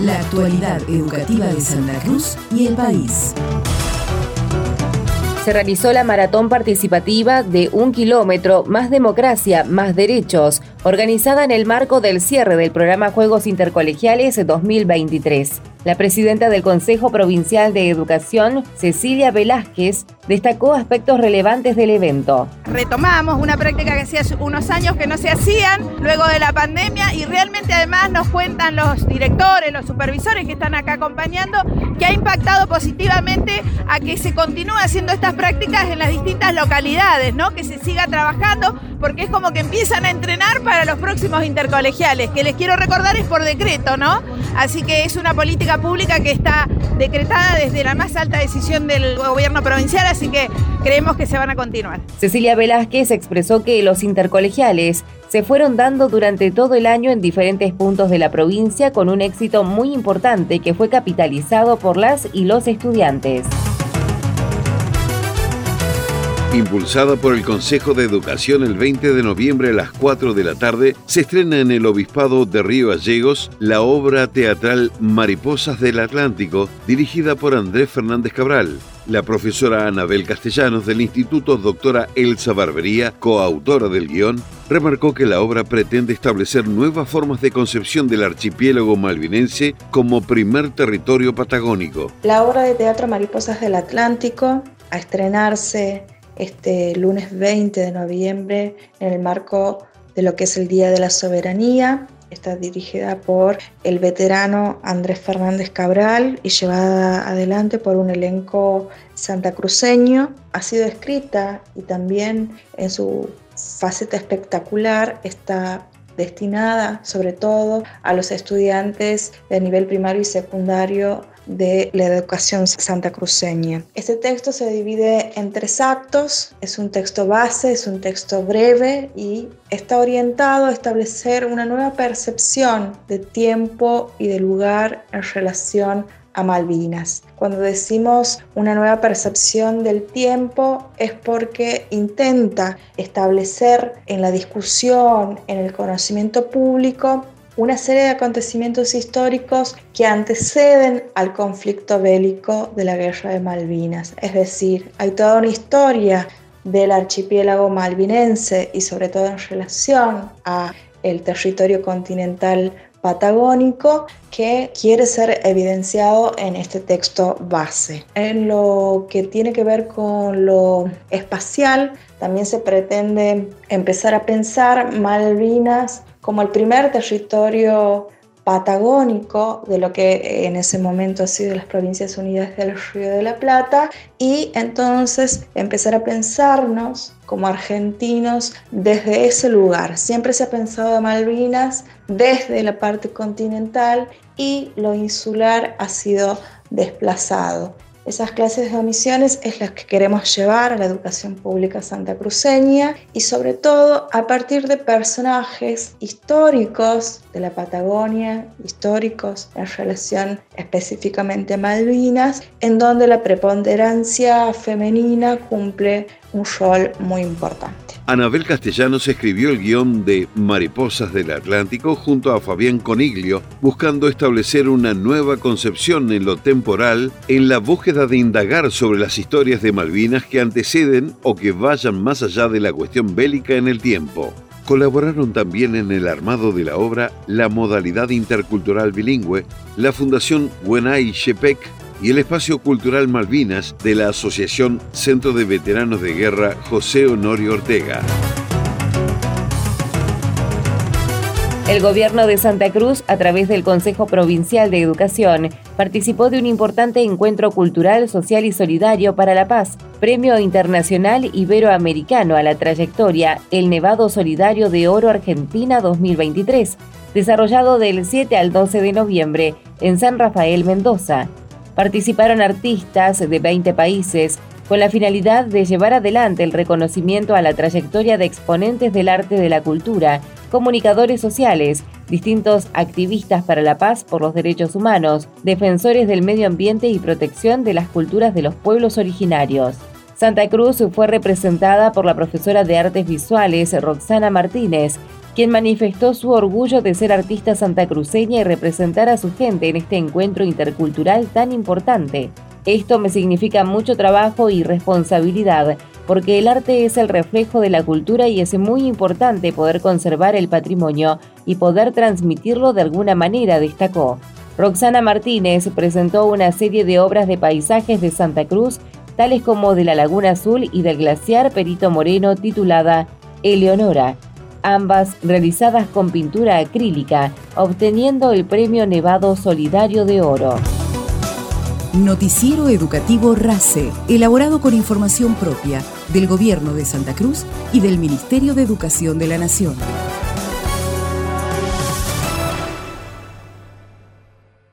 la actualidad educativa de Santa Cruz y el país. Se realizó la maratón participativa de un kilómetro, más democracia, más derechos, organizada en el marco del cierre del programa Juegos Intercolegiales 2023. La presidenta del Consejo Provincial de Educación, Cecilia Velázquez, destacó aspectos relevantes del evento. Retomamos una práctica que hacía unos años que no se hacían luego de la pandemia y realmente además nos cuentan los directores, los supervisores que están acá acompañando, que ha impactado positivamente a que se continúe haciendo estas prácticas en las distintas localidades, ¿no? Que se siga trabajando porque es como que empiezan a entrenar para los próximos intercolegiales, que les quiero recordar es por decreto, ¿no? Así que es una política pública que está decretada desde la más alta decisión del gobierno provincial, así que creemos que se van a continuar. Cecilia Velázquez expresó que los intercolegiales se fueron dando durante todo el año en diferentes puntos de la provincia con un éxito muy importante que fue capitalizado por las y los estudiantes. Impulsada por el Consejo de Educación el 20 de noviembre a las 4 de la tarde, se estrena en el Obispado de Río Gallegos la obra teatral Mariposas del Atlántico, dirigida por Andrés Fernández Cabral. La profesora Anabel Castellanos del Instituto Doctora Elsa Barbería, coautora del guion, remarcó que la obra pretende establecer nuevas formas de concepción del archipiélago malvinense como primer territorio patagónico. La obra de teatro Mariposas del Atlántico, a estrenarse este lunes 20 de noviembre en el marco de lo que es el Día de la Soberanía. Está dirigida por el veterano Andrés Fernández Cabral y llevada adelante por un elenco santacruceño. Ha sido escrita y también en su faceta espectacular está destinada sobre todo a los estudiantes de nivel primario y secundario de la educación santacruceña. Este texto se divide en tres actos, es un texto base, es un texto breve y está orientado a establecer una nueva percepción de tiempo y de lugar en relación a Malvinas. Cuando decimos una nueva percepción del tiempo es porque intenta establecer en la discusión, en el conocimiento público, una serie de acontecimientos históricos que anteceden al conflicto bélico de la Guerra de Malvinas. Es decir, hay toda una historia del archipiélago malvinense y sobre todo en relación a el territorio continental patagónico que quiere ser evidenciado en este texto base. En lo que tiene que ver con lo espacial, también se pretende empezar a pensar Malvinas como el primer territorio patagónico de lo que en ese momento ha sido las Provincias Unidas del Río de la Plata y entonces empezar a pensarnos como argentinos desde ese lugar. Siempre se ha pensado a Malvinas desde la parte continental y lo insular ha sido desplazado. Esas clases de omisiones es las que queremos llevar a la educación pública santacruceña y sobre todo a partir de personajes históricos de la Patagonia, históricos en relación específicamente a Malvinas, en donde la preponderancia femenina cumple un muy importante. Anabel Castellanos escribió el guion de Mariposas del Atlántico junto a Fabián Coniglio, buscando establecer una nueva concepción en lo temporal en la búsqueda de indagar sobre las historias de Malvinas que anteceden o que vayan más allá de la cuestión bélica en el tiempo. Colaboraron también en el armado de la obra la modalidad intercultural bilingüe, la Fundación Wenai Shepek y el Espacio Cultural Malvinas de la Asociación Centro de Veteranos de Guerra José Honorio Ortega. El gobierno de Santa Cruz, a través del Consejo Provincial de Educación, participó de un importante encuentro cultural, social y solidario para la paz, Premio Internacional Iberoamericano a la Trayectoria, el Nevado Solidario de Oro Argentina 2023, desarrollado del 7 al 12 de noviembre en San Rafael, Mendoza. Participaron artistas de 20 países con la finalidad de llevar adelante el reconocimiento a la trayectoria de exponentes del arte de la cultura, comunicadores sociales, distintos activistas para la paz por los derechos humanos, defensores del medio ambiente y protección de las culturas de los pueblos originarios. Santa Cruz fue representada por la profesora de artes visuales Roxana Martínez, quien manifestó su orgullo de ser artista santacruceña y representar a su gente en este encuentro intercultural tan importante. Esto me significa mucho trabajo y responsabilidad, porque el arte es el reflejo de la cultura y es muy importante poder conservar el patrimonio y poder transmitirlo de alguna manera, destacó. Roxana Martínez presentó una serie de obras de paisajes de Santa Cruz, tales como de la Laguna Azul y del glaciar Perito Moreno, titulada Eleonora, ambas realizadas con pintura acrílica, obteniendo el Premio Nevado Solidario de Oro. Noticiero Educativo RACE, elaborado con información propia del Gobierno de Santa Cruz y del Ministerio de Educación de la Nación.